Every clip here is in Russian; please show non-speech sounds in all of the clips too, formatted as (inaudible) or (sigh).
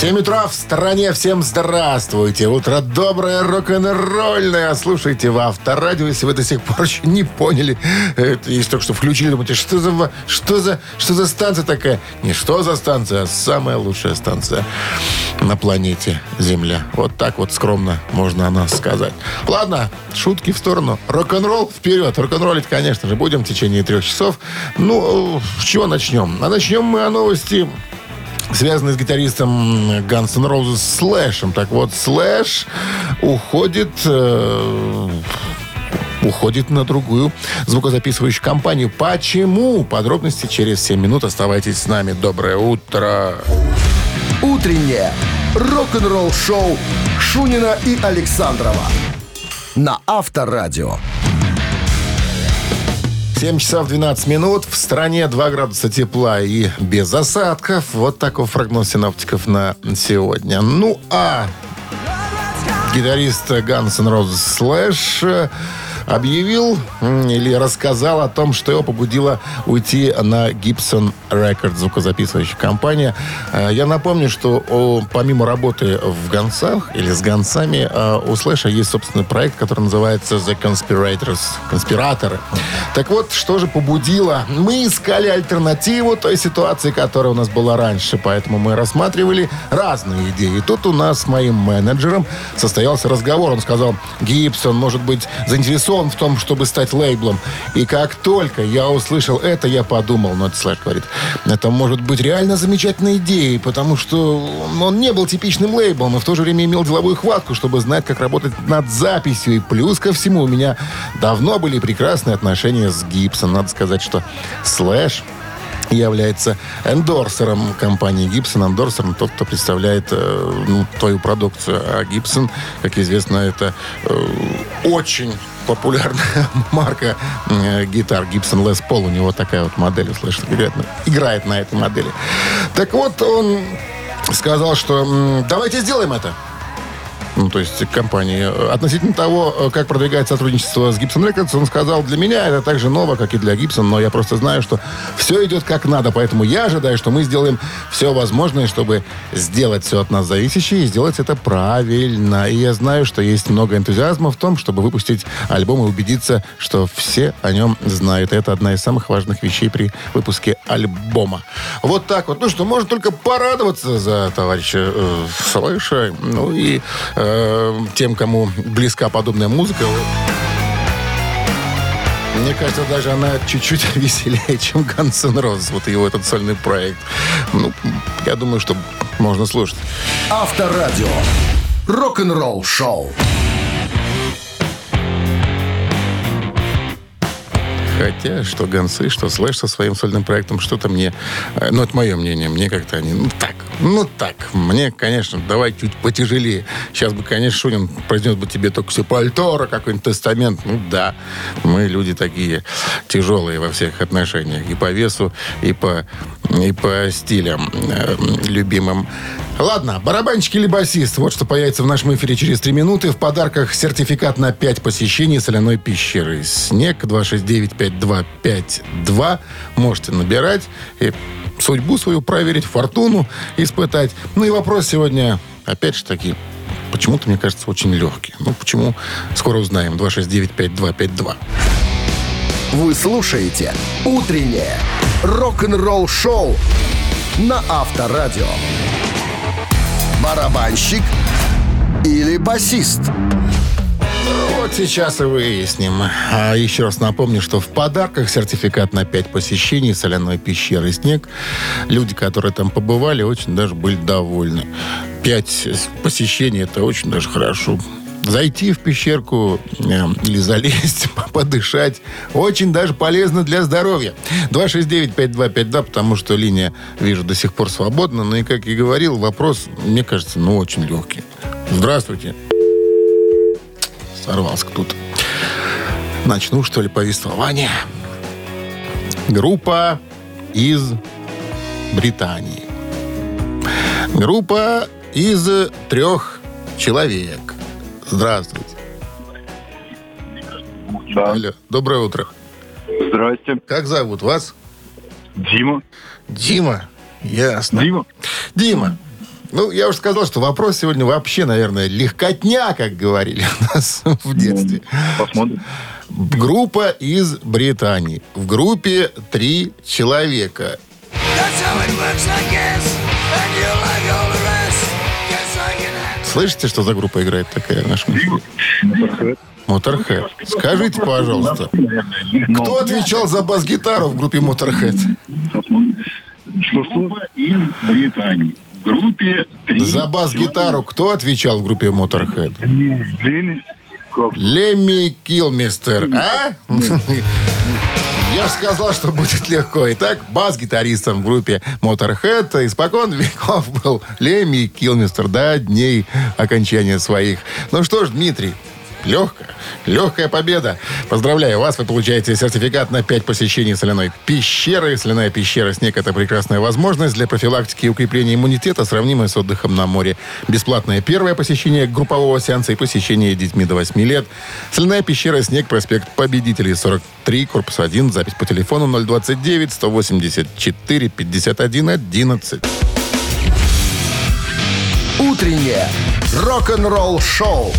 7 утра в стране. Всем здравствуйте. Утро доброе, рок-н-ролльное. Слушайте в Авторадио, если вы до сих пор еще не поняли. Это если только что включили, думаете, что за, что за, что за станция такая? Не что за станция, а самая лучшая станция на планете Земля. Вот так вот скромно можно о нас сказать. Ладно, шутки в сторону. Рок-н-ролл вперед. Рок-н-роллить, конечно же, будем в течение трех часов. Ну, с чего начнем? А начнем мы о новости связанный с гитаристом Guns N' Roses Слэшем. Так вот, Слэш уходит... Э, уходит на другую звукозаписывающую компанию. Почему? Подробности через 7 минут. Оставайтесь с нами. Доброе утро. Утреннее рок-н-ролл-шоу Шунина и Александрова на Авторадио. 7 часов 12 минут. В стране 2 градуса тепла и без осадков. Вот такой прогноз синоптиков на сегодня. Ну, а гитарист Guns N' Roses Slash объявил или рассказал о том, что его побудило уйти на Gibson Records, звукозаписывающая компания. Э, я напомню, что помимо работы в Гонцах или с Гонцами, э, у Слэша есть собственный проект, который называется The Conspirators, конспираторы. Так вот, что же побудило? Мы искали альтернативу той ситуации, которая у нас была раньше, поэтому мы рассматривали разные идеи. И тут у нас с моим менеджером состоялся разговор. Он сказал, Гибсон может быть заинтересован заинтересован в том, чтобы стать лейблом. И как только я услышал это, я подумал, ну, это Слэш говорит, это может быть реально замечательной идеей, потому что он не был типичным лейблом, и в то же время имел деловую хватку, чтобы знать, как работать над записью. И плюс ко всему, у меня давно были прекрасные отношения с Гибсон. Надо сказать, что Слэш является эндорсером компании Gibson. Эндорсером тот, кто представляет э, ну, твою продукцию. А Gibson, как известно, это э, очень популярная (laughs) марка э, гитар Gibson Les Paul. У него такая вот модель, услышал, играет, играет на этой модели. Так вот, он сказал, что давайте сделаем это ну, то есть компании. Относительно того, э, как продвигает сотрудничество с Gibson Records, он сказал, для меня это так же ново, как и для Gibson, но я просто знаю, что все идет как надо, поэтому я ожидаю, что мы сделаем все возможное, чтобы сделать все от нас зависящее и сделать это правильно. И я знаю, что есть много энтузиазма в том, чтобы выпустить альбом и убедиться, что все о нем знают. Это одна из самых важных вещей при выпуске альбома. Вот так вот. Ну что, можно только порадоваться за товарища э, Слэша. Ну и э, Э, тем, кому близка подобная музыка. Мне кажется, даже она чуть-чуть (laughs) веселее, чем Guns N' Roses, вот его этот сольный проект. Ну, я думаю, что можно слушать. Авторадио. Рок-н-ролл шоу. Хотя, что Гонсы, что Слэш со своим сольным проектом, что-то мне... Э, ну, это мое мнение. Мне как-то они... Ну, так. Ну, так. Мне, конечно, давай чуть потяжелее. Сейчас бы, конечно, Шунин произнес бы тебе только все пальтора, какой-нибудь тестамент. Ну, да. Мы люди такие тяжелые во всех отношениях. И по весу, и по, и по стилям э, любимым. Ладно, барабанщик или басист. Вот что появится в нашем эфире через три минуты. В подарках сертификат на 5 посещений соляной пещеры. Снег 269-5252. Можете набирать и судьбу свою проверить, фортуну испытать. Ну и вопрос сегодня, опять же таки, почему-то, мне кажется, очень легкий. Ну, почему? Скоро узнаем. 269-5252. Вы слушаете «Утреннее рок-н-ролл-шоу» на Авторадио барабанщик или басист? Вот сейчас и выясним. А еще раз напомню, что в подарках сертификат на 5 посещений соляной пещеры «Снег». Люди, которые там побывали, очень даже были довольны. Пять посещений – это очень даже хорошо зайти в пещерку э, или залезть, (laughs) подышать. Очень даже полезно для здоровья. 269-5252, потому что линия, вижу, до сих пор свободна. Ну и, как я говорил, вопрос, мне кажется, ну, очень легкий. Здравствуйте. Сорвался кто-то. Начну, что ли, повествование. Группа из Британии. Группа из трех человек. Здравствуйте. Да. Алло, доброе утро. Здрасте. Как зовут вас? Дима. Дима. Ясно. Дима. Дима. Ну, я уже сказал, что вопрос сегодня вообще, наверное, легкотня, как говорили у нас в детстве. Посмотрим. Группа из Британии. В группе три человека. That's how it works, I guess. Слышите, что за группа играет такая? Motorhead. Motorhead. Скажите, пожалуйста, кто отвечал за бас-гитару в группе Motorhead? Что-что? из Британии. Группе три За бас-гитару кто отвечал в группе Motorhead? Лемми Килмистер, а? Я же сказал, что будет легко. Итак, бас-гитаристом в группе Motorhead испокон веков был Лемми Килмистер до дней окончания своих. Ну что ж, Дмитрий, Легкая. Легкая победа. Поздравляю вас. Вы получаете сертификат на 5 посещений соляной пещеры. Соляная пещера «Снег» — это прекрасная возможность для профилактики и укрепления иммунитета, сравнимая с отдыхом на море. Бесплатное первое посещение группового сеанса и посещение детьми до 8 лет. Соляная пещера «Снег», проспект Победителей, 43, корпус 1. Запись по телефону 029 184 51 11. Утреннее рок-н-ролл-шоу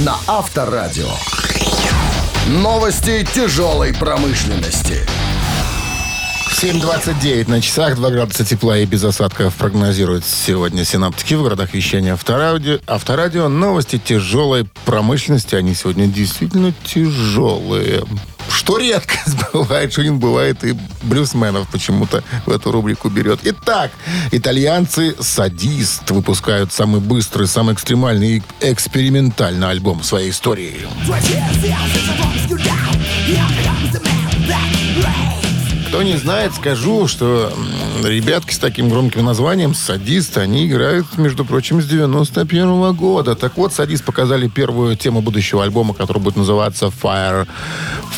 на Авторадио. Новости тяжелой промышленности. 7.29 на часах, 2 градуса тепла и без осадков прогнозируют сегодня синаптики в городах вещания авторадио. Авторадио. Новости тяжелой промышленности. Они сегодня действительно тяжелые. Что редкость (laughs) бывает, не бывает и блюсменов почему-то в эту рубрику берет. Итак, итальянцы «Садист» выпускают самый быстрый, самый экстремальный и экспериментальный альбом своей истории. Кто не знает, скажу, что ребятки с таким громким названием «Садист», они играют, между прочим, с 91 года. Так вот, «Садист» показали первую тему будущего альбома, который будет называться «Fire,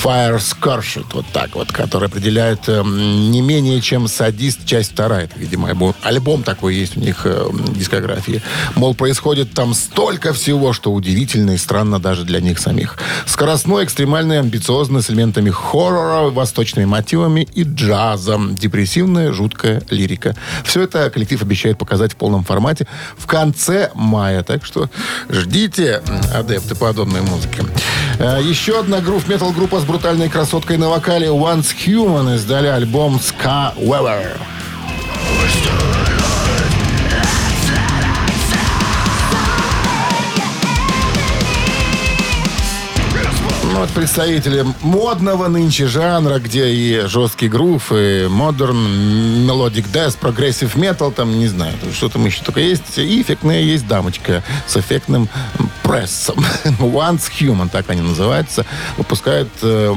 Fire Scorched», вот так вот, который определяет эм, не менее чем «Садист», часть вторая. Это, видимо, альбом, альбом такой есть у них э, в дискографии. Мол, происходит там столько всего, что удивительно и странно даже для них самих. Скоростной, экстремальный, амбициозный, с элементами хоррора, восточными мотивами и джазом. Депрессивная, жуткая лирика. Все это коллектив обещает показать в полном формате в конце мая. Так что ждите, адепты подобной музыки. Э, Еще одна грув-метал группа с брутальной красоткой на вокале Once Human издали альбом Ska Weather. Ну, вот представители модного нынче жанра, где и жесткий грув, и modern, melodic death, progressive metal, там, не знаю, что там еще только есть. И эффектная есть дамочка с эффектным прессом. (laughs) Once Human, так они называются. Выпускают э,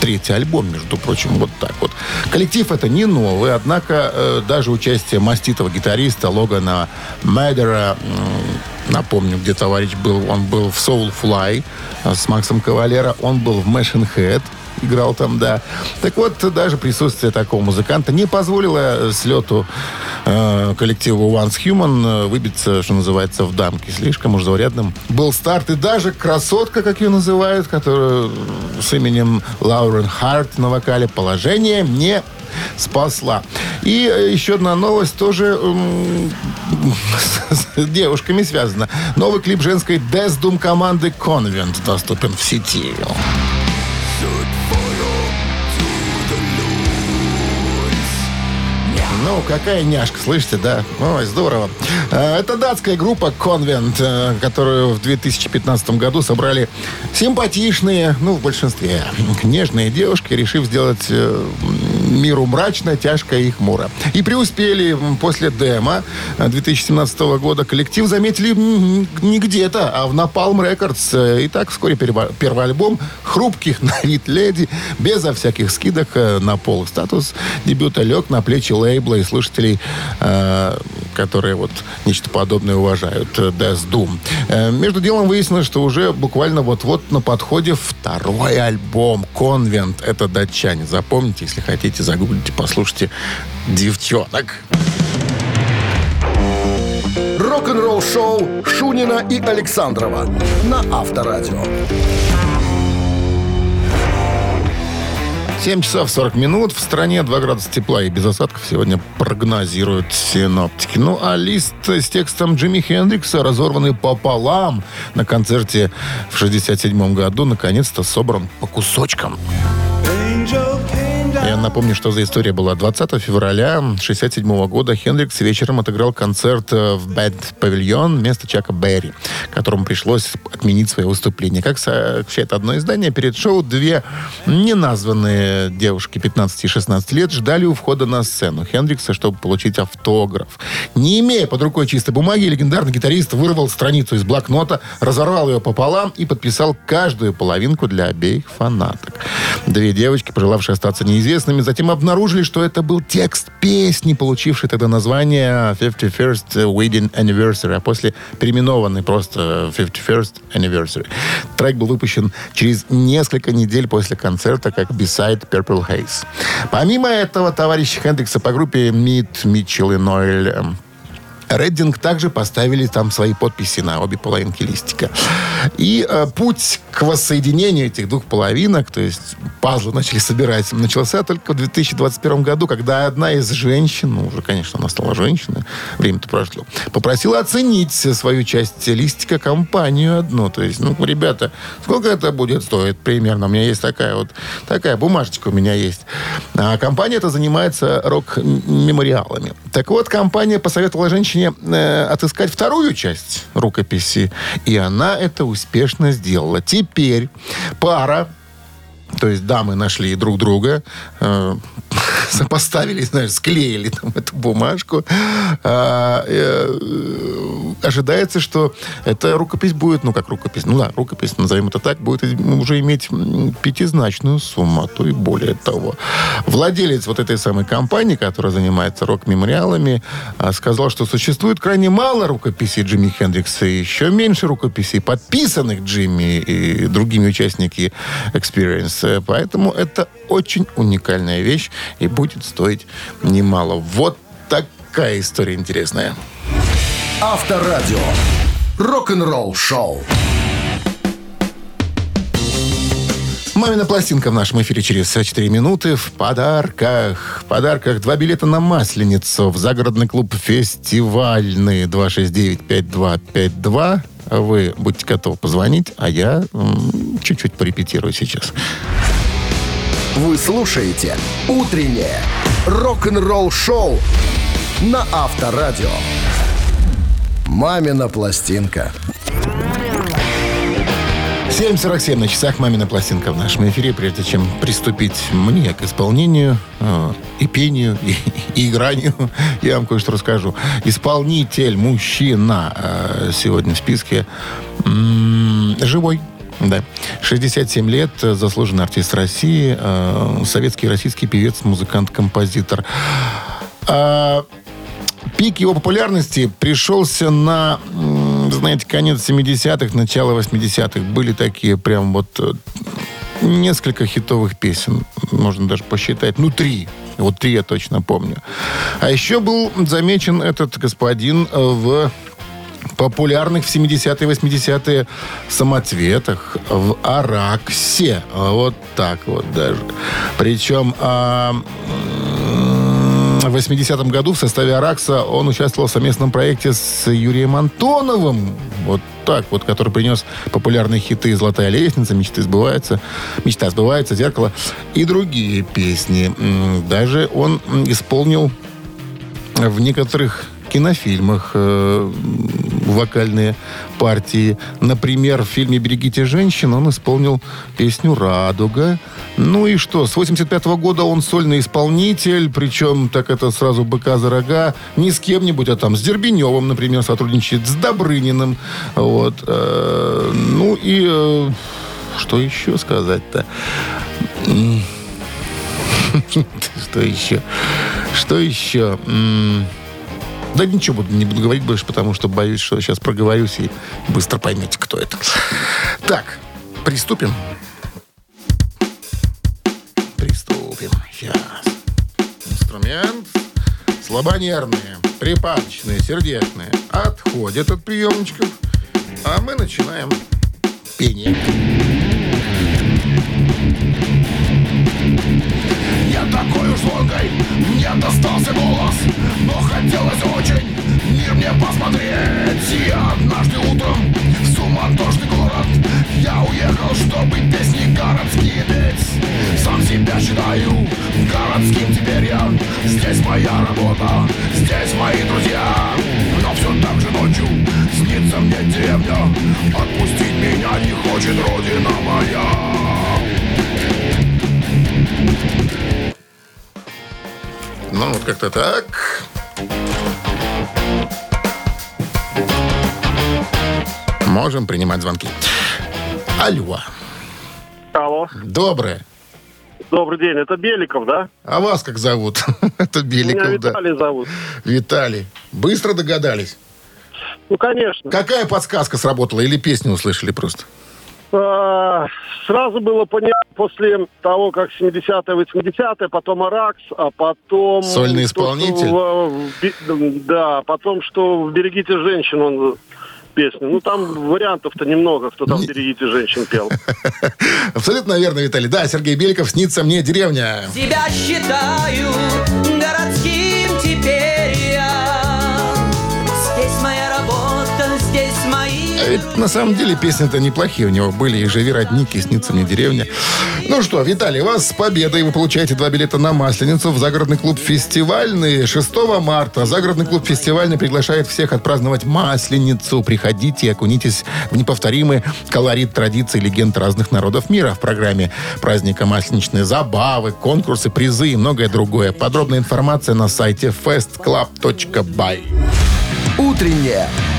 третий альбом, между прочим, вот так вот. Коллектив это не новый, однако э, даже участие маститого гитариста Логана Мэдера, м, напомню, где товарищ был, он был в Soulfly э, с Максом Кавалера, он был в Machine Head, играл там, да. Так вот, даже присутствие такого музыканта не позволило слету э, коллективу Once Human э, выбиться, что называется, в дамки. Слишком уж заурядным был старт. И даже красотка, как ее называют, которая с именем Лаурен Харт на вокале, положение не (laughs) спасла. И э, еще одна новость тоже (laughs) с девушками связана. Новый клип женской Doom команды Convent доступен в сети. Ну, какая няшка, слышите, да? Ой, здорово. Э, Это датская группа Convent, э, которую в 2015 году собрали симпатичные, ну, в большинстве, нежные девушки, решив сделать миру мрачно, тяжко и хмуро. И преуспели после демо э, 2017 года. Коллектив заметили не где-то, а в Records. Э, И так вскоре первый альбом «Хрупких на вид леди» безо всяких скидок э, на пол. Статус дебюта лег на плечи лейбла и слушателей, э, которые вот нечто подобное уважают. э, Death Doom. Между делом выяснилось, что уже буквально вот-вот на подходе второй альбом «Конвент». Это датчане. Запомните, если хотите, загуглите, послушайте «Девчонок». Рок-н-ролл-шоу Шунина и Александрова на Авторадио. 7 часов 40 минут. В стране 2 градуса тепла и без осадков сегодня прогнозируют синоптики. Ну, а лист с текстом Джимми Хендрикса, разорванный пополам на концерте в 67 году, наконец-то собран по кусочкам. Я напомню, что за история была. 20 февраля 67 года Хендрикс вечером отыграл концерт э, в Бэд Павильон вместо Чака Берри, которому пришлось отменить свое выступление. Как сообщает одно издание, перед шоу две неназванные девушки 15 и 16 лет ждали у входа на сцену Хендрикса, чтобы получить автограф. Не имея под рукой чистой бумаги, легендарный гитарист вырвал страницу из блокнота, разорвал ее пополам и подписал каждую половинку для обеих фанаток. Две девочки, пожелавшие остаться неизвестными, затем обнаружили, что это был текст песни, получивший тогда название 51st Wedding Anniversary, а после переименованный просто 51st Anniversary. Трек был выпущен через несколько недель после концерта как B-side Purple Haze. Помимо этого, товарищи Хендрикса по группе Мит, Митчелл и Ноэль Реддинг также поставили там свои подписи на обе половинки листика. И э, путь к воссоединению этих двух половинок, то есть пазлы начали собирать, начался только в 2021 году, когда одна из женщин, ну, уже, конечно, она стала женщиной, время-то прошло, попросила оценить свою часть листика компанию одну. То есть, ну, ребята, сколько это будет стоить примерно? У меня есть такая вот, такая бумажечка у меня есть. А компания эта занимается рок-мемориалами. Так вот, компания посоветовала женщине э, отыскать вторую часть рукописи, и она это успешно сделала. Теперь пара то есть дамы нашли друг друга, э, сопоставили, знаешь, склеили там эту бумажку. А, э, ожидается, что эта рукопись будет, ну как рукопись, ну да, рукопись, назовем это так, будет уже иметь пятизначную сумму, а то и более того. Владелец вот этой самой компании, которая занимается рок-мемориалами, а, сказал, что существует крайне мало рукописей Джимми Хендрикса и еще меньше рукописей, подписанных Джимми и другими участниками Experience. Поэтому это очень уникальная вещь и будет стоить немало. Вот такая история интересная. Авторадио. Рок-н-ролл шоу. Мамина пластинка в нашем эфире через 4 минуты. В подарках. В подарках два билета на Масленицу в загородный клуб «Фестивальный» 269-5252. Вы будьте готовы позвонить, а я чуть-чуть порепетирую сейчас. Вы слушаете «Утреннее рок-н-ролл шоу» на Авторадио. «Мамина пластинка». 7.47 на часах «Мамина пластинка» в нашем эфире. Прежде чем приступить мне к исполнению э, и пению, и, и игранию, (laughs) я вам кое-что расскажу. Исполнитель, мужчина э, сегодня в списке живой. Да. 67 лет, э, заслуженный артист России, советский российский певец, музыкант, композитор. Пик его популярности пришелся на, знаете, конец 70-х, начало 80-х. Были такие прям вот э, несколько хитовых песен. Можно даже посчитать. Ну, три. Вот три я точно помню. А еще был замечен этот господин э, в популярных в 70-е 80-е самоцветах, в Араксе. Вот так вот даже. Причем а, в 80-м году в составе Аракса он участвовал в совместном проекте с Юрием Антоновым. Вот так вот, который принес популярные хиты «Золотая лестница», «Мечты сбываются», «Мечта сбывается», «Зеркало» и другие песни. Даже он исполнил в некоторых кинофильмах э, вокальные партии. Например, в фильме «Берегите женщин» он исполнил песню «Радуга». Ну и что, с 85 года он сольный исполнитель, причем так это сразу быка за рога, не с кем-нибудь, а там с Дербеневым, например, сотрудничает, с Добрыниным. Вот. Э, ну и э, что еще сказать-то? (laughs) Что еще? Что еще? Да ничего буду- не буду говорить больше, потому что боюсь, что сейчас проговорюсь и быстро поймете, кто это. Так, приступим. Приступим. Сейчас. Инструмент. Слабонервные, припадочные, сердечные отходят от приемничков, а мы начинаем пение. нет, остался голос Но хотелось очень. Мир мне посмотреть. Я однажды утром в суматошный город. Я уехал, чтобы песни городские петь. Сам себя считаю городским. Теперь я Здесь моя работа, здесь мои друзья. Но все так же ночью снится мне деревня. Отпустить меня не хочет родина моя. Ну, вот как-то так. Можем принимать звонки. Алло. Алло, Доброе. добрый день, это Беликов, да? А вас как зовут? (laughs) Это Меня Беликов, да. Виталий зовут. Виталий. Быстро догадались? Ну, конечно. Какая подсказка сработала? Или песню услышали просто? А, Сразу было понятно, после того, как 70-е, 80-е, потом Аракс, а потом... Сольный то, исполнитель? в- в Би- да, потом, что «Берегите женщин» он песню. Ну, там вариантов-то немного, кто там «Берегите женщин» пел. (laughs) Абсолютно верно, Виталий. Да, Сергей Беликов, снится мне деревня. Себя считаю городским теперь А ведь на самом деле песни-то неплохие у него были. И «Живи, родник», и «Снится мне деревня». Ну что, Виталий, вас с победой. Вы получаете два билета на Масленицу в загородный клуб «Фестивальный» 6 марта. Загородный клуб «Фестивальный» приглашает всех отпраздновать Масленицу. Приходите и окунитесь в неповторимый колорит традиций легенд разных народов мира в программе праздника масленичные забавы, конкурсы, призы и многое другое. Подробная информация на сайте festclub.by. Утреннее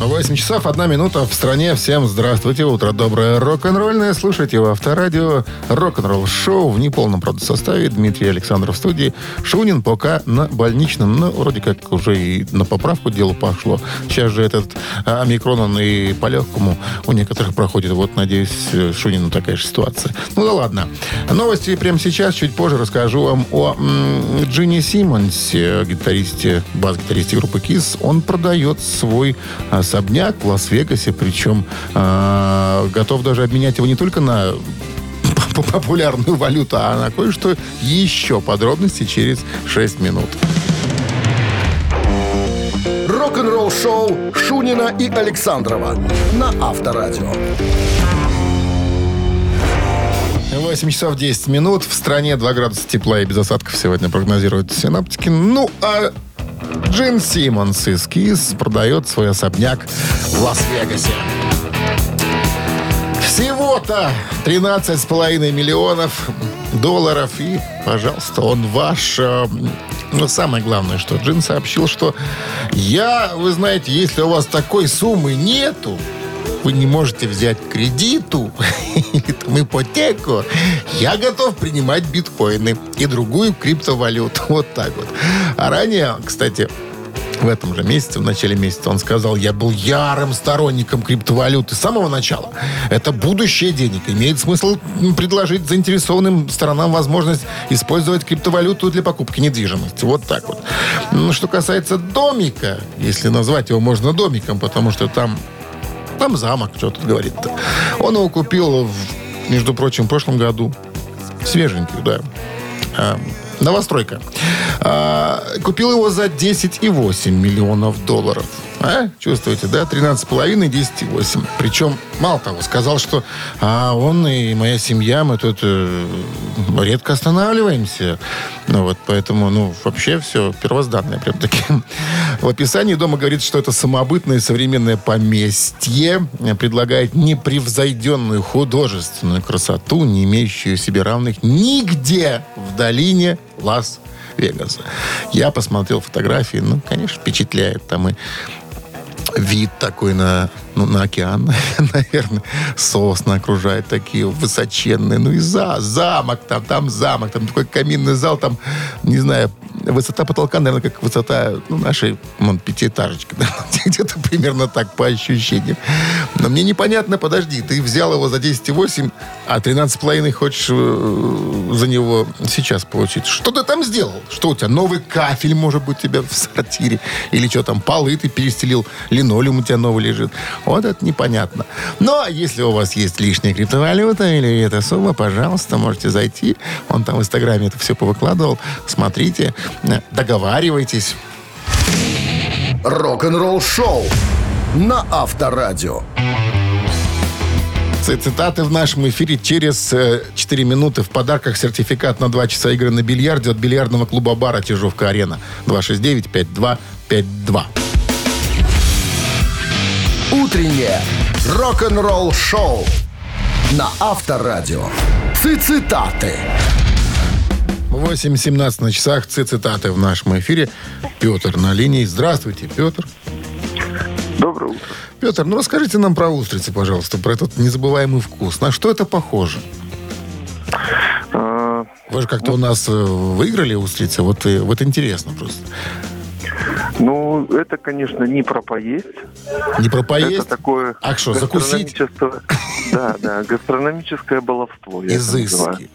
8 часов, 1 минута в стране. Всем здравствуйте, утро доброе, рок-н-ролльное. Слушайте в Авторадио рок-н-ролл шоу в неполном, правда, составе. Дмитрий Александров в студии. Шунин пока на больничном. Ну, вроде как уже и на поправку дело пошло. Сейчас же этот а, омикрон, он и по легкому у некоторых проходит. Вот, надеюсь, э, Шунину такая же ситуация. Ну да ладно. Новости прямо сейчас, чуть позже расскажу вам о м, Джинни Симмонсе, гитаристе, бас-гитаристе группы KISS. Он продает свой особняк в Лас-Вегасе, причем а, готов даже обменять его не только на (laughs) популярную валюту, а на кое-что еще. Подробности через 6 минут. Рок-н-ролл-шоу Шунина и Александрова на Авторадио. 8 часов 10 минут. В стране 2 градуса тепла и без осадков сегодня прогнозируют синаптики. Ну, а Джин Симмонс из КИС продает свой особняк в Лас-Вегасе. Всего-то 13,5 миллионов долларов. И, пожалуйста, он ваш. Э, Но самое главное, что Джин сообщил, что я, вы знаете, если у вас такой суммы нету, вы не можете взять кредиту (laughs) или там ипотеку, я готов принимать биткоины и другую криптовалюту. (laughs) Вот так вот. А ранее, кстати, в этом же месяце, в начале месяца, он сказал, я был ярым сторонником криптовалюты с самого начала. Это будущее денег. Имеет смысл предложить заинтересованным сторонам возможность использовать криптовалюту для покупки недвижимости. Вот так вот. Ну, что касается домика, если назвать его можно домиком, потому что там там замок, что тут говорит-то. Он его купил, в, между прочим, в прошлом году. Свеженький, да. А, новостройка. А, купил его за 10,8 миллионов долларов. А? Чувствуете, да? 13,5, 10,8. Причем, мало того, сказал, что а, он и моя семья, мы тут э, редко останавливаемся. Ну вот, поэтому, ну, вообще все первозданное прям таки. В описании дома говорит, что это самобытное современное поместье. Предлагает непревзойденную художественную красоту, не имеющую себе равных нигде в долине Лас-Вегаса. Я посмотрел фотографии, ну, конечно, впечатляет. Там и вид такой на, ну, на океан, (laughs) наверное. Сосны окружают такие высоченные. Ну и за, замок там, там замок. Там такой каминный зал, там, не знаю, высота потолка, наверное, как высота ну, нашей ну, пятиэтажечки. (laughs) да. Где-то примерно так, по ощущениям. Но мне непонятно, подожди, ты взял его за 10,8, а 13,5 хочешь э, за него сейчас получить. Что ты там сделал? Что у тебя, новый кафель, может быть, у тебя в сортире? Или что там, полы ты перестелил, линолеум у тебя новый лежит? Вот это непонятно. Но если у вас есть лишняя криптовалюта или эта сумма, пожалуйста, можете зайти. Он там в Инстаграме это все повыкладывал. Смотрите, договаривайтесь. Рок-н-ролл шоу на Авторадио. Цитаты в нашем эфире через э, 4 минуты. В подарках сертификат на 2 часа игры на бильярде от бильярдного клуба бара «Чижовка-арена». 269-5252. Утреннее рок-н-ролл шоу на Авторадио. Цитаты. 8.17 на часах. Цитаты в нашем эфире. Петр на линии. Здравствуйте, Петр. Доброе утро. Петр, ну расскажите нам про устрицы, пожалуйста, про этот незабываемый вкус. На что это похоже? А, Вы же как-то у нас э, выиграли устрицы, вот, и- вот интересно просто. Ну, это, конечно, не про поесть. Не про поесть, Это такое... А что, закусить? (laughs) Да, да, гастрономическое баловство. изыски.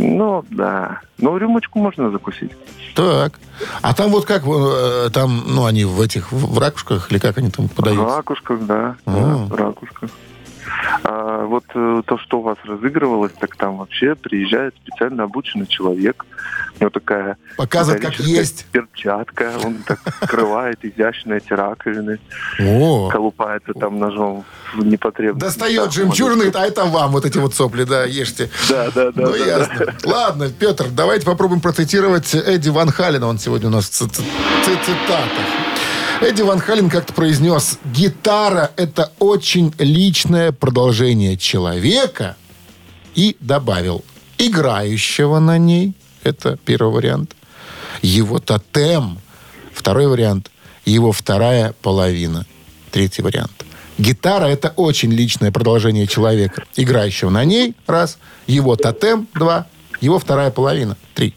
Ну, да. Ну, рюмочку можно закусить. Так. А там вот как, э, там, ну, они в этих, в в ракушках, или как они там В подаются? ракушках, да. А. да, в ракушках. А вот э, то, что у вас разыгрывалось, так там вообще приезжает специально обученный человек. У него такая Показывает, как есть. перчатка. Он так скрывает изящно эти раковины. Колупается там ножом в непотребных достает жемчужины, а это вам вот эти вот сопли, да, ешьте. Да, да, да. Ну, ясно. Ладно, Петр, давайте попробуем процитировать Эдди Ван Халина. Он сегодня у нас в ци- ци- ци- цитатах. Эдди Ван Халин как-то произнес, гитара – это очень личное продолжение человека. И добавил, играющего на ней, это первый вариант, его тотем, второй вариант, его вторая половина, третий вариант. Гитара – это очень личное продолжение человека, играющего на ней, раз, его тотем, два, его вторая половина, три.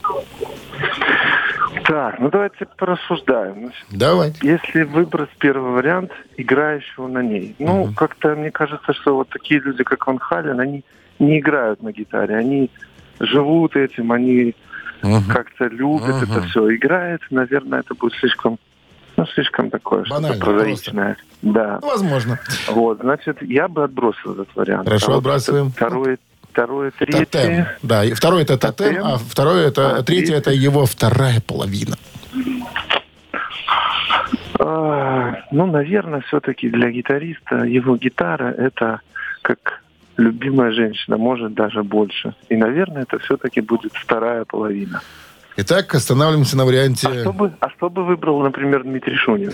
Ну давайте порассуждаем. Значит, Давайте. Если выбрать первый вариант играющего на ней, ну, как-то мне кажется, что вот такие люди, как Ван Хален, они не играют на гитаре, они живут этим, они Мгм. как-то любят Мгм. это все. Играет, наверное, это будет слишком, ну, слишком такое, Банально, что-то прозаичное. Да. Возможно. Вот, значит, я бы отбросил этот вариант. Хорошо, А вот отбрасываем. Второе, второе, Тотем. третье. Да, и второй это тотем, Тотем. а второй это, А, третий это его вторая половина. А, ну, наверное, все-таки для гитариста его гитара это как любимая женщина, может даже больше. И, наверное, это все-таки будет вторая половина. Итак, останавливаемся на варианте... А что бы, а что бы выбрал, например, Дмитрий Шунин?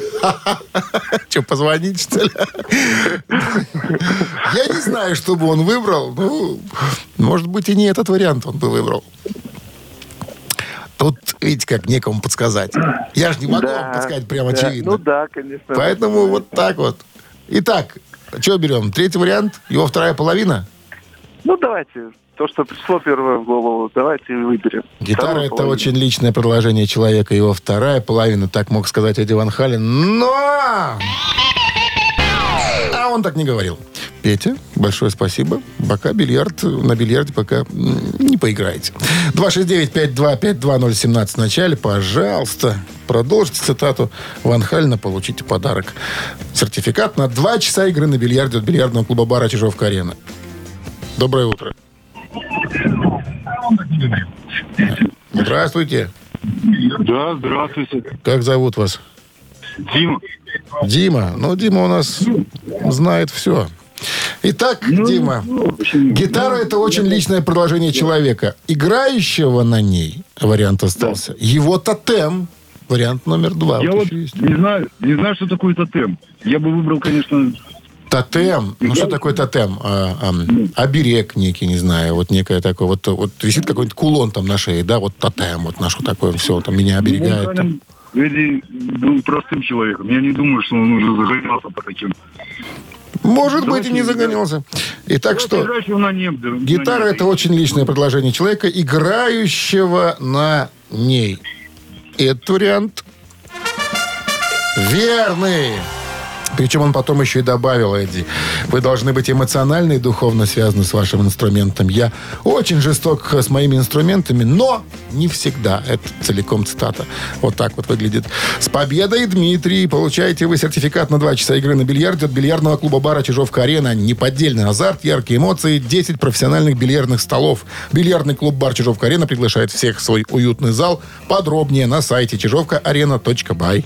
(laughs) Что, позвонить, что ли? Я не знаю, что бы он выбрал. Ну, может быть, и не этот вариант он бы выбрал. Тут, видите, как некому подсказать. Я же не могу вам подсказать прямо да. очевидно. Ну да, конечно. Поэтому вот так вот. Итак, что берем? Третий вариант? Его вторая половина? Ну давайте, то, что пришло первое в голову, давайте выберем. Гитара это половину. очень личное продолжение человека. Его вторая половина, так мог сказать Эдди Ван Хален. Но! А он так не говорил. Петя, большое спасибо. Пока бильярд, на бильярде пока не поиграете. 269-5252-017 в начале, пожалуйста, продолжите цитату Ван Хальна, получите подарок. Сертификат на два часа игры на бильярде от бильярдного клуба бара Чижовка-Арена. Доброе утро. Здравствуйте. Да, здравствуйте. Как зовут вас? Дима. Дима. Ну, Дима у нас знает все. Итак, Дима, гитара это очень личное продолжение человека. Играющего на ней вариант остался. Его тотем. Вариант номер два. Я Вот не знаю, не знаю, что такое тотем. Я бы выбрал, конечно, Тотем. Ну, что такое тотем? А, ам, оберег некий, не знаю. Вот некое такое. Вот, вот висит какой-нибудь кулон там на шее, да? Вот тотем. Вот наш вот такой. Все, там меня оберегает. там. Был простым человеком. Я не думаю, что он уже загонялся по таким. Может быть, и не загонялся. Итак, что? Играющего на небе. на Гитара это очень личное предложение человека, играющего на ней. Этот вариант верный. Причем он потом еще и добавил, Эдди, вы должны быть эмоционально и духовно связаны с вашим инструментом. Я очень жесток с моими инструментами, но не всегда. Это целиком цитата. Вот так вот выглядит. С победой, Дмитрий! Получаете вы сертификат на 2 часа игры на бильярде от бильярдного клуба бара «Чижовка-арена». Неподдельный азарт, яркие эмоции, 10 профессиональных бильярдных столов. Бильярдный клуб бар «Чижовка-арена» приглашает всех в свой уютный зал. Подробнее на сайте чижовкаарена.бай.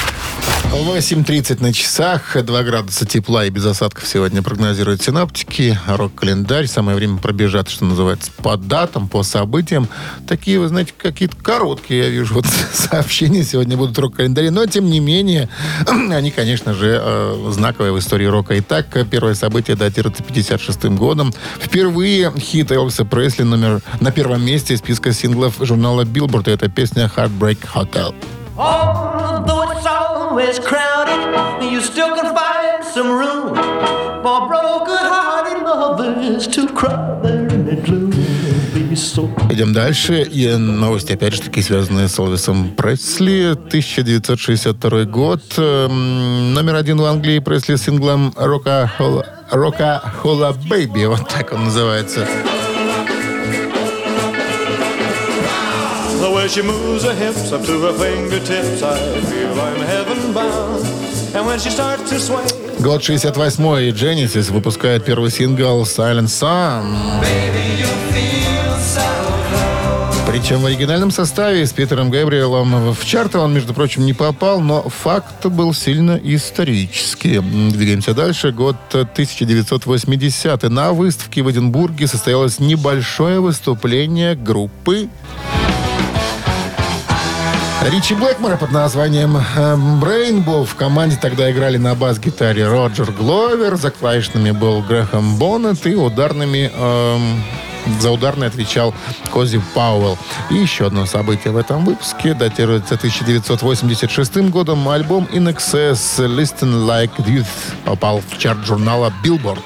8.30 на часах, 2 градуса тепла и без осадков сегодня прогнозируют синаптики. Рок-календарь, самое время пробежать, что называется, по датам, по событиям. Такие, вы знаете, какие-то короткие, я вижу, вот (laughs) сообщения сегодня будут рок-календари, но, тем не менее, (clears throat) они, конечно же, э, знаковые в истории рока. Итак, первое событие датируется 56 годом. Впервые хит Элвиса Пресли номер на первом месте списка синглов журнала Billboard. Это песня «Heartbreak Hotel». Although always crowded, you still can find some room for broken-hearted lovers to cry there in the gloom. Идем дальше. И новости, опять же, таки связанные с Элвисом Пресли. 1962 год. Эм, Номер один в Англии Пресли с синглом «Рока Хола, Рока Хола Бэйби». Вот так он называется. Way she moves her hips up to her fingertips, I feel I'm heaven bound. And when she starts to sway, Год 68 и Genesis выпускает первый сингл «Silent Sun». Причем в оригинальном составе с Питером Габриэлом в чарты он, между прочим, не попал, но факт был сильно исторический. Двигаемся дальше. Год 1980. На выставке в Эдинбурге состоялось небольшое выступление группы Ричи Блэкмора под названием эм, Rainbow. В команде тогда играли на бас-гитаре Роджер Гловер, за клавишными был Грэхэм Боннет и ударными... эм, за ударный отвечал Кози Пауэлл. И еще одно событие в этом выпуске датируется 1986 годом. Альбом In Excess Listen Like Youth попал в чарт журнала Billboard.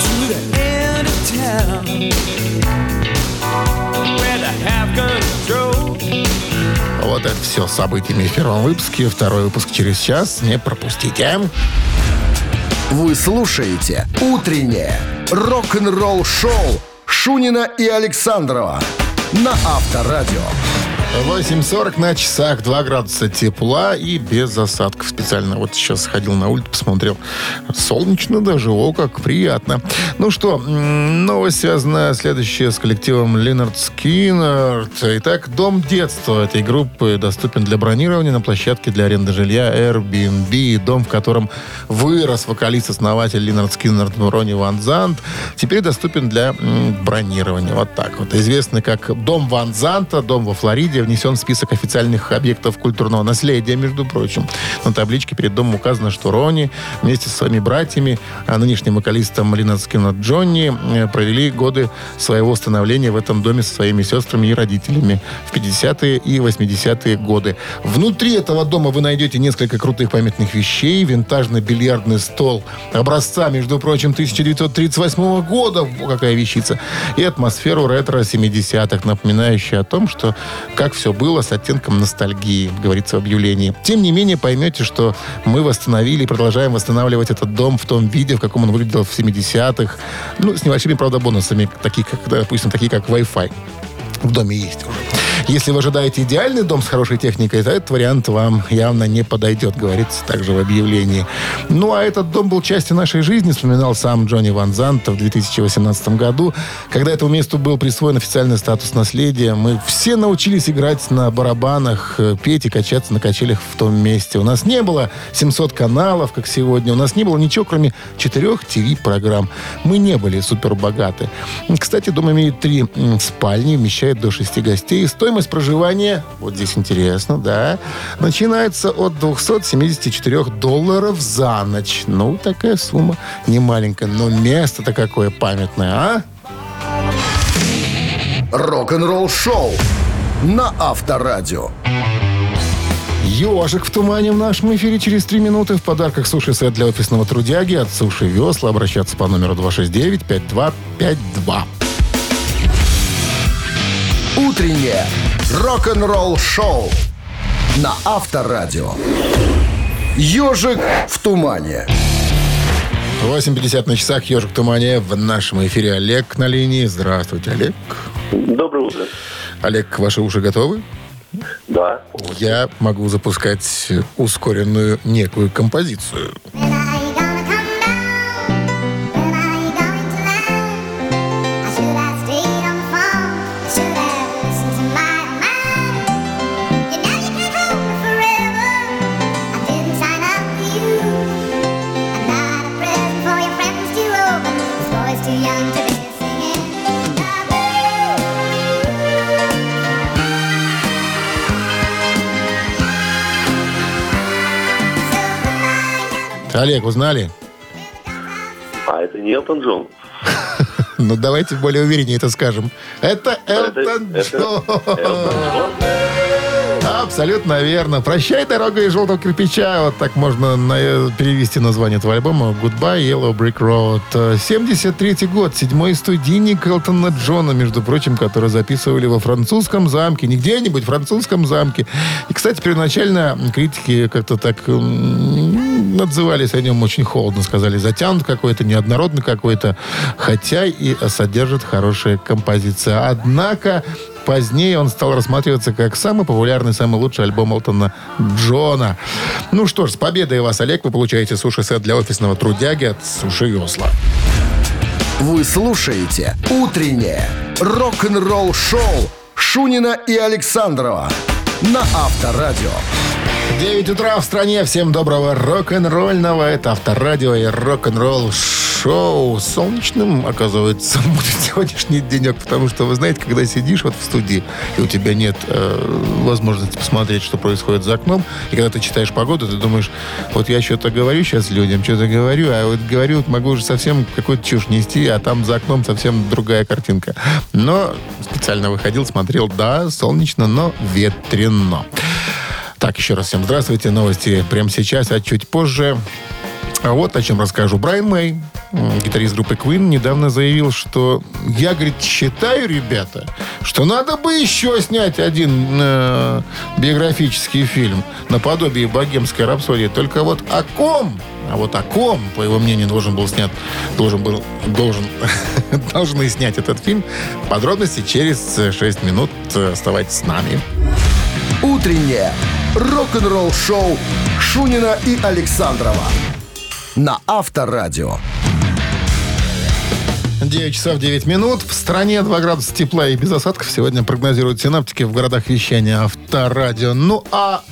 to the end of town Вот это все с событиями в первом выпуске. Второй выпуск через час. Не пропустите. Вы слушаете «Утреннее рок-н-ролл-шоу» Шунина и Александрова на Авторадио. 8.40 на часах, 2 градуса тепла и без осадков. Специально вот сейчас ходил на улицу, посмотрел. Солнечно даже, о, как приятно. Ну что, новость связана следующая с коллективом Линард Скиннерт. Итак, дом детства этой группы доступен для бронирования на площадке для аренды жилья Airbnb. Дом, в котором вырос вокалист-основатель Линард Скиннерт Ронни Ван Зант, теперь доступен для бронирования. Вот так вот. Известный как Дом Ван Занта, дом во Флориде, внесен в список официальных объектов культурного наследия, между прочим. На табличке перед домом указано, что Ронни вместе со своими братьями, а нынешним вокалистом Линард Скиннерт Джонни, э, провели годы своего становления в этом доме со своими сестрами и родителями в 50-е и 80-е годы. Внутри этого дома вы найдете несколько крутых памятных вещей, винтажный бильярдный стол образца, между прочим, 1938 года, какая вещица, и атмосферу ретро 70-х, напоминающую о том, что как все было с оттенком ностальгии, говорится в объявлении. Тем не менее, поймете, что мы восстановили и продолжаем восстанавливать этот дом в том виде, в каком он выглядел в 70-х. Ну, с небольшими, правда, бонусами, такие как, допустим, такие как Wi-Fi в доме есть уже. Если вы ожидаете идеальный дом с хорошей техникой, то этот вариант вам явно не подойдет, говорится также в объявлении. Ну, а этот дом был частью нашей жизни, вспоминал сам Джонни Ван Зант в 2018 году. Когда этому месту был присвоен официальный статус наследия, мы все научились играть на барабанах, э, петь и качаться на качелях в том месте. У нас не было 700 каналов, как сегодня. У нас не было ничего, кроме четырех ТВ-программ. Мы не были супер богаты. Кстати, дом имеет три спальни, вмещает до шести гостей. Стоимость проживания, вот здесь интересно, да, начинается от 274 долларов за ночь. Ну, такая сумма не маленькая, но место-то какое памятное, а? Рок-н-ролл-шоу на Авторадио. Ежик в тумане в нашем эфире через три минуты. В подарках суши-сет для офисного трудяги от Суши Весла. Обращаться по номеру 269-5252. Утреннее рок-н-ролл-шоу на Авторадио. Ежик в тумане. 8.50 на часах. Ежик в тумане. В нашем эфире Олег на линии. Здравствуйте, Олег. Доброе утро. Олег, ваши уши готовы? Да. Я могу запускать ускоренную некую композицию. Олег, узнали? А это не Элтон Джон. (laughs) Ну, давайте более увереннее это скажем. Это Элтон Джон. Абсолютно верно. «Прощай, дорога из желтого кирпича». Вот так можно на- перевести название этого альбома. «Goodbye, Yellow Brick Road». 73 год. Седьмой студийник Элтона Джона, между прочим, который записывали во французском замке. Не где-нибудь, в французском замке. И, кстати, первоначально критики как-то так отзывались о нем очень холодно. Сказали, затянут какой-то, неоднородный какой-то. Хотя и содержит хорошая композиция. Однако Позднее он стал рассматриваться как самый популярный, самый лучший альбом Элтона Джона. Ну что ж, с победой вас, Олег. Вы получаете суши-сет для офисного трудяги от Суши Весла. Вы слушаете «Утреннее рок-н-ролл-шоу» Шунина и Александрова на Авторадио. 9 утра в стране. Всем доброго рок-н-ролльного. Это Авторадио и рок-н-ролл шоу. Солнечным, оказывается, (laughs) будет сегодняшний денек. Потому что, вы знаете, когда сидишь вот в студии, и у тебя нет э, возможности посмотреть, что происходит за окном, и когда ты читаешь погоду, ты думаешь, вот я что-то говорю сейчас людям, что-то говорю, а вот говорю, могу уже совсем какую-то чушь нести, а там за окном совсем другая картинка. Но специально выходил, смотрел, да, солнечно, но ветрено. Так, еще раз всем здравствуйте. Новости прямо сейчас, а чуть позже. А вот о чем расскажу. Брайан Мэй, гитарист группы Queen, недавно заявил, что я, говорит, считаю, ребята, что надо бы еще снять один э, биографический фильм наподобие «Богемской рапсодии». Только вот о ком? А вот о ком, по его мнению, должен был снят, должен был, должен, (laughs) должны снять этот фильм. Подробности через 6 минут. Оставайтесь с нами. Утреннее рок-н-ролл-шоу Шунина и Александрова на Авторадио. 9 часов 9 минут. В стране 2 градуса тепла и без осадков. Сегодня прогнозируют синаптики в городах вещания Авторадио. Ну, а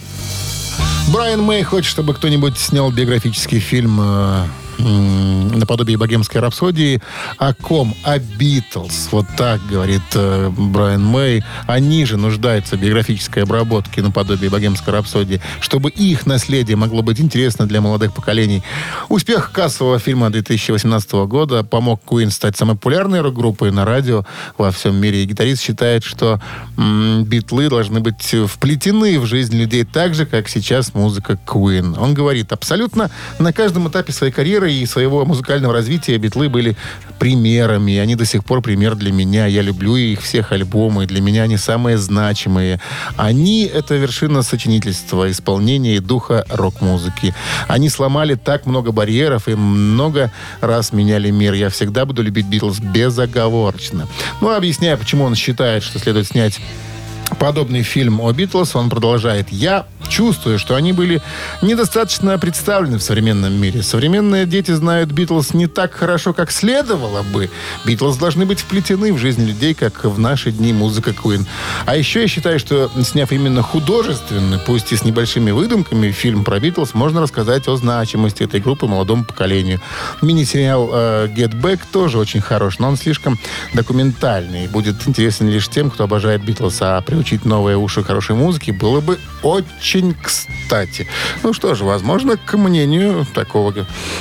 Брайан Мэй хочет, чтобы кто-нибудь снял биографический фильм э, наподобие «Богемской рапсодии». О ком? О Битлз. Вот так говорит э, Брайан Мэй. Они же нуждаются в биографической обработке наподобие «Богемской рапсодии», чтобы их наследие могло быть интересно для молодых поколений. Успех кассового фильма 2018 года помог Queen стать самой популярной рок-группой на радио во всем мире. И гитарист считает, что м, битлы должны быть вплетены в жизнь людей так же, как сейчас музыка Queen. Он говорит, абсолютно на каждом этапе своей карьеры и своего музыкального развития битлы были примерами. И они до сих пор пример для меня. Я люблю их всех альбомы. Для меня они самые значимые. Они — это вершина сочинительства, исполнения и духа рок-музыки. Они сломали так много барьеров и много раз меняли мир. Я всегда буду любить Битлз безоговорочно. Ну, объясняя, почему он считает, что следует снять подобный фильм о Битлз, он продолжает. Я чувствую, что они были недостаточно представлены в современном мире. Современные дети знают Битлз не так хорошо, как следовало бы. Битлз должны быть вплетены в жизнь людей, как в наши дни музыка Queen. А еще я считаю, что сняв именно художественный, пусть и с небольшими выдумками, фильм про Битлз, можно рассказать о значимости этой группы молодому поколению. Мини-сериал э, Get Back тоже очень хорош, но он слишком документальный. Будет интересен лишь тем, кто обожает Битлз, а приучить новые уши хорошей музыки было бы очень кстати. Ну что же, возможно, к мнению такого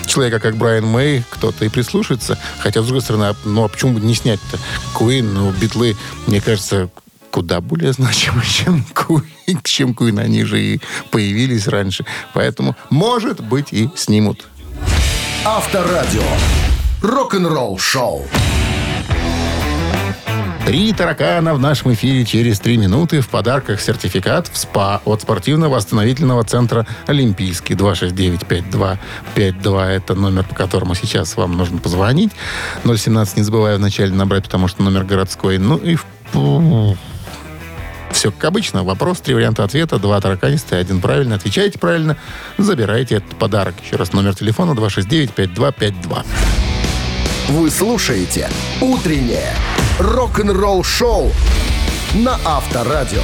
человека, как Брайан Мэй, кто-то и прислушается. Хотя, с другой стороны, а- ну а почему бы не снять-то? Queen, ну, Битлы, мне кажется, куда более значимы, (laughs) чем Queen, чем Queen. Они же и появились раньше. Поэтому, может быть, и снимут. Авторадио. Рок-н-ролл шоу. Три таракана в нашем эфире через три минуты. В подарках сертификат в СПА от спортивно-восстановительного центра «Олимпийский». 269-5252. Это номер, по которому сейчас вам нужно позвонить. 017 не забываю вначале набрать, потому что номер городской. Ну и в... Все как обычно. Вопрос, три варианта ответа, два тараканиста, один правильно. Отвечаете правильно, забираете этот подарок. Еще раз номер телефона 269-5252. Вы слушаете «Утреннее рок-н-ролл-шоу» на Авторадио.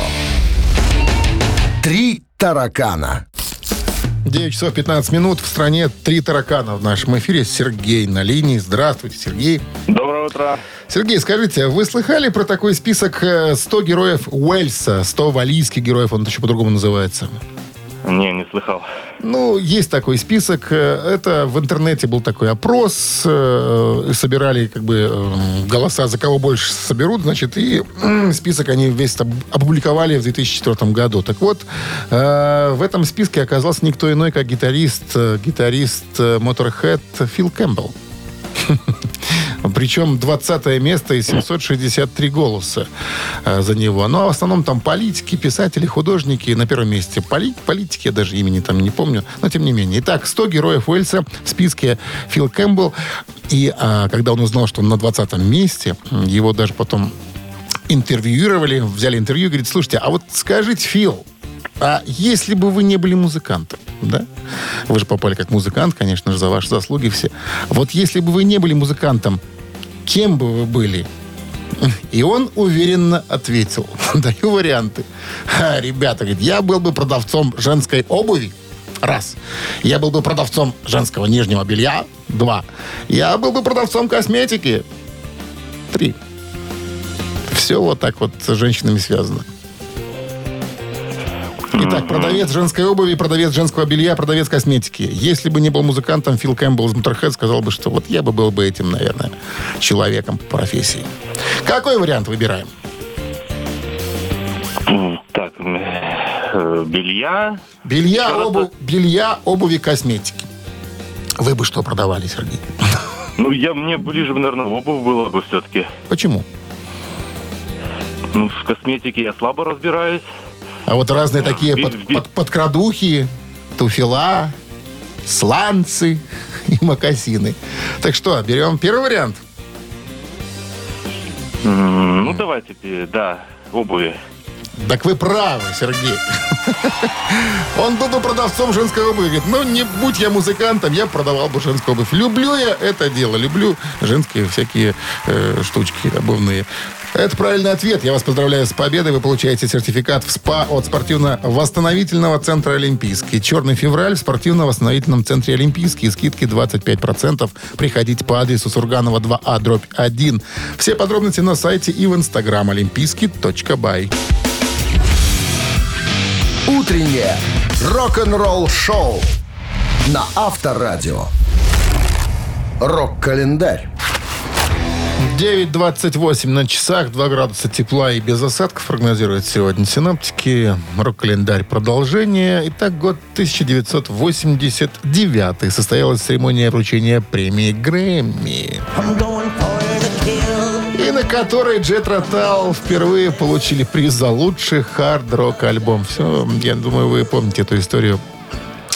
Три таракана. 9 часов 15 минут. В стране три таракана в нашем эфире. Сергей на линии. Здравствуйте, Сергей. Доброе утро. Сергей, скажите, вы слыхали про такой список э, 100 героев Уэльса? 100 валийских героев, он еще по-другому называется. Не, не слыхал. Ну, есть такой список. Э, Это в интернете был такой опрос. э, Собирали как бы э, голоса, за кого больше соберут, значит, и список они весь об- опубликовали в 2004 году. Так вот, в этом списке оказался никто иной, как гитарист, гитарист Motorhead Фил Кэмпбелл. (laughs) Причем 20 место и 763 голоса э, за него. Ну, а в основном там политики, писатели, художники на первом месте. Поли- политики, я даже имени там не помню, но тем не менее. Итак, 100 героев Уэльса в списке Фил Кэмпбелл. И а, когда он узнал, что он на 20 месте, его даже потом интервьюировали, взяли интервью, говорит, слушайте, а вот скажите, Фил, а если бы вы не были музыкантом, да? Вы же попали как музыкант, конечно же, за ваши заслуги все. Вот если бы вы не были музыкантом, кем бы вы были? И он уверенно ответил. (laughs) Даю варианты. «Ха, Ребята, говорит, я был бы продавцом женской обуви. Раз. Я был бы продавцом женского нижнего белья. Два. Я был бы продавцом косметики. Три. Все вот так вот с женщинами связано. Итак, продавец женской обуви, продавец женского белья, продавец косметики. Если бы не был музыкантом, Фил Кэмпбелл из Motorhead сказал бы, что вот я бы был бы этим, наверное, человеком по профессии. Какой вариант выбираем? Так, э, белья. Белья, обувь, белья, обуви, косметики. Вы бы что продавали, Сергей? Ну, я мне ближе, наверное, обувь было бы все-таки. Почему? Ну, в косметике я слабо разбираюсь. А вот разные такие под, под- подкрадухи, туфела, сланцы (laughs) и мокасины. Так что, берем первый вариант. Ну, давайте, да, обуви. Так вы правы, Сергей. (laughs) Он был бы продавцом женской обуви. Говорит, ну, не будь я музыкантом, я продавал бы женскую обувь. Люблю я это дело. Люблю женские всякие э, штучки обувные. Это правильный ответ. Я вас поздравляю с победой. Вы получаете сертификат в СПА от спортивно-восстановительного центра «Олимпийский». «Черный февраль» в спортивно-восстановительном центре «Олимпийский». Скидки 25%. Приходите по адресу Сурганова 2А, дробь 1. Все подробности на сайте и в инстаграм олимпийский.бай. Утреннее рок-н-ролл-шоу на Авторадио. Рок-календарь. 9.28 на часах, 2 градуса тепла и без осадков прогнозируют сегодня синаптики. Рок-календарь продолжение. Итак, год 1989 состоялась церемония вручения премии Грэмми. И на которой Джет Ротал впервые получили приз за лучший хард-рок альбом. Все, я думаю, вы помните эту историю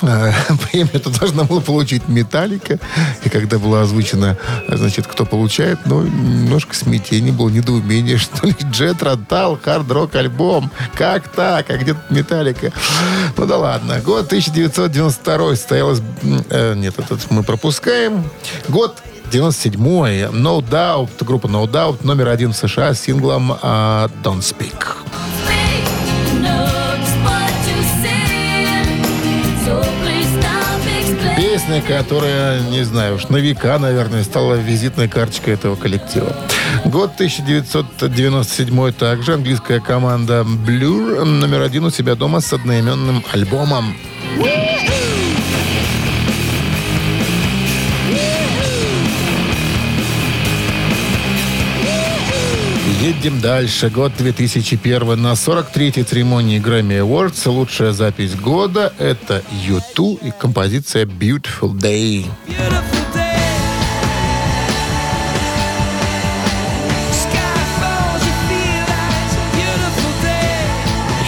(laughs) премию это должна была получить Металлика. И когда была озвучена, значит, кто получает, ну, немножко смятение было, недоумение, (laughs) что ли, Джет Ротал, хард-рок альбом. Как так? А где тут Металлика? Ну да ладно. Год 1992 состоялась... м, э, нет, этот мы пропускаем. Год 97-й. No Doubt, группа No Doubt, номер один в США с синглом а, Don't Speak. Песня, которая, не знаю уж, на века, наверное, стала визитной карточкой этого коллектива. Год 1997 также английская команда Blur номер один у себя дома с одноименным альбомом. Едем дальше. Год 2001. На 43-й церемонии Grammy Awards лучшая запись года – это U2 и композиция Beautiful Day.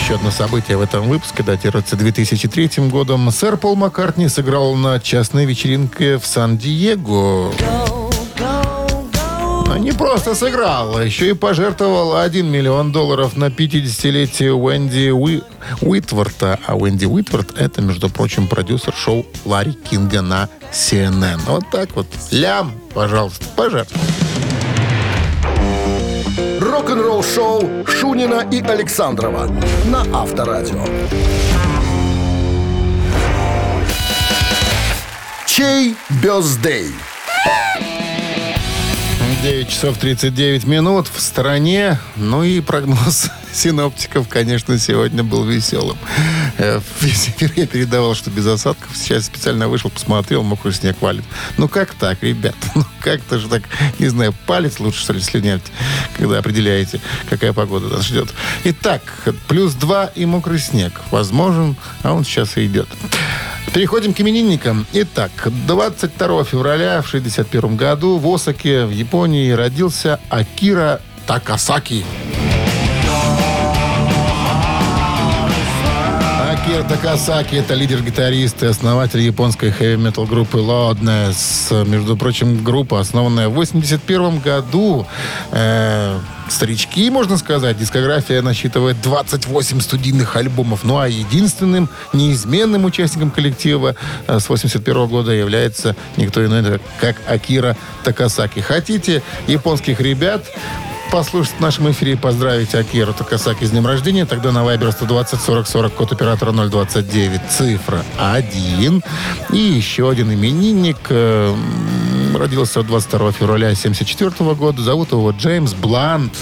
Еще одно событие в этом выпуске датируется 2003 годом. Сэр Пол Маккартни сыграл на частной вечеринке в Сан-Диего. Не просто сыграл, а еще и пожертвовал 1 миллион долларов на 50-летие Уэнди Уи... Уитворта. А Уэнди Уитворт это, между прочим, продюсер шоу Ларри Кинга на CNN. Вот так вот. Лям, пожалуйста, пожертвовал. Рок-н-ролл шоу Шунина и Александрова на Авторадио. Чей бездей? 9 часов 39 минут в стороне. Ну и прогноз синоптиков, конечно, сегодня был веселым. Э, Весь я передавал, что без осадков. Сейчас специально вышел, посмотрел, мокрый снег валит. Ну как так, ребят? (laughs) Ну как-то же так, не знаю, палец лучше, что ли, слюнять, когда определяете, какая погода нас ждет. Итак, плюс 2 и мокрый снег. Возможен, а он сейчас и идет. Переходим к именинникам. Итак, 22 февраля в 61 году в Осаке, в Японии, родился Акира Такасаки. Акира Такасаки – это лидер-гитарист и основатель японской хэви-метал группы Loudness. Между прочим, группа, основанная в 81 году. Э, старички, можно сказать. Дискография насчитывает 28 студийных альбомов. Ну а единственным неизменным участником коллектива э, с 81 года является никто иной, как Акира Такасаки. Хотите японских ребят послушать в нашем эфире и поздравить Акиру Такасаки с днем рождения, тогда на Viber 120 40 40, код оператора 029, цифра 1. И еще один именинник э, родился 22 февраля 74 года. Зовут его Джеймс Блант.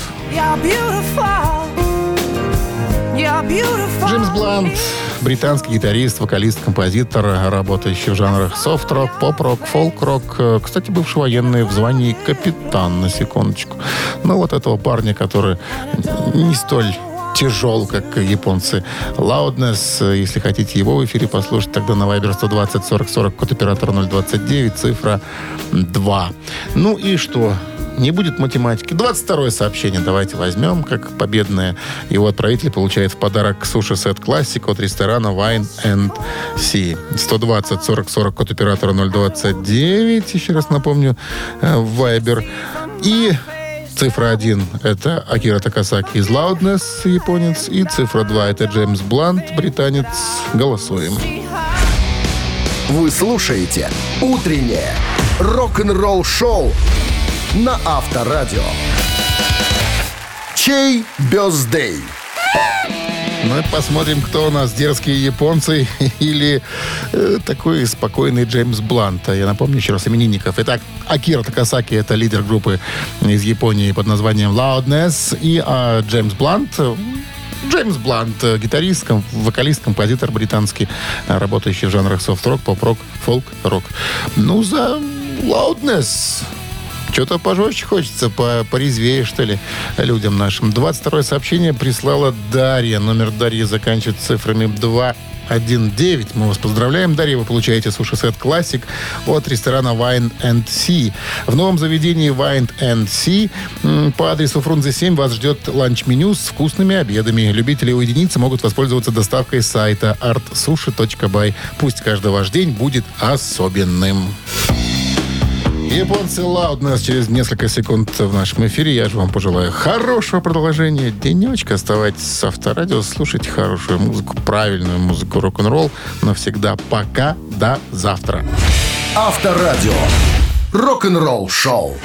Джеймс Блант, британский гитарист, вокалист, композитор, работающий в жанрах софт-рок, поп-рок, фолк-рок. Кстати, бывший военный в звании капитан, на секундочку. Ну, вот этого парня, который не столь тяжел, как японцы. Э, если хотите его в эфире послушать, тогда на Viber 120 40 40, код оператора 029, цифра 2. Ну и что? Не будет математики. 22 сообщение давайте возьмем, как победное. Его отправитель получает в подарок суши-сет классик от ресторана Wine and Sea. 120 40 40 код оператора 029. Еще раз напомню, э, Viber. И Цифра 1 – это Акира Такасаки из Loudness, японец. И цифра 2 – это Джеймс Блант, британец. Голосуем. Вы слушаете «Утреннее рок-н-ролл-шоу» на Авторадио. Чей бездей? Ну посмотрим, кто у нас, дерзкие японцы (laughs) или э, такой спокойный Джеймс Блант. Я напомню еще раз именинников. Итак, Акира Такасаки – это лидер группы из Японии под названием Loudness. И а, Джеймс Блант э, Джеймс Блант, э, гитарист, ком- вокалист, композитор британский, работающий в жанрах софт-рок, поп-рок, фолк-рок. Ну, за Loudness что-то пожестче хочется, по порезвее, что ли, людям нашим. 22 сообщение прислала Дарья. Номер Дарьи заканчивается цифрами 2 1.9. Мы вас поздравляем, Дарья. Вы получаете суши-сет классик от ресторана Wine and Sea. В новом заведении Wine and Sea по адресу Фрунзе 7 вас ждет ланч-меню с вкусными обедами. Любители уединиться могут воспользоваться доставкой сайта artsushi.by. Пусть каждый ваш день будет особенным. Японцы Loudness через несколько секунд в нашем эфире. Я же вам пожелаю хорошего продолжения денечка. Оставайтесь с Авторадио, слушайте хорошую музыку, правильную музыку рок-н-ролл. Навсегда пока, до завтра. Авторадио. Рок-н-ролл шоу.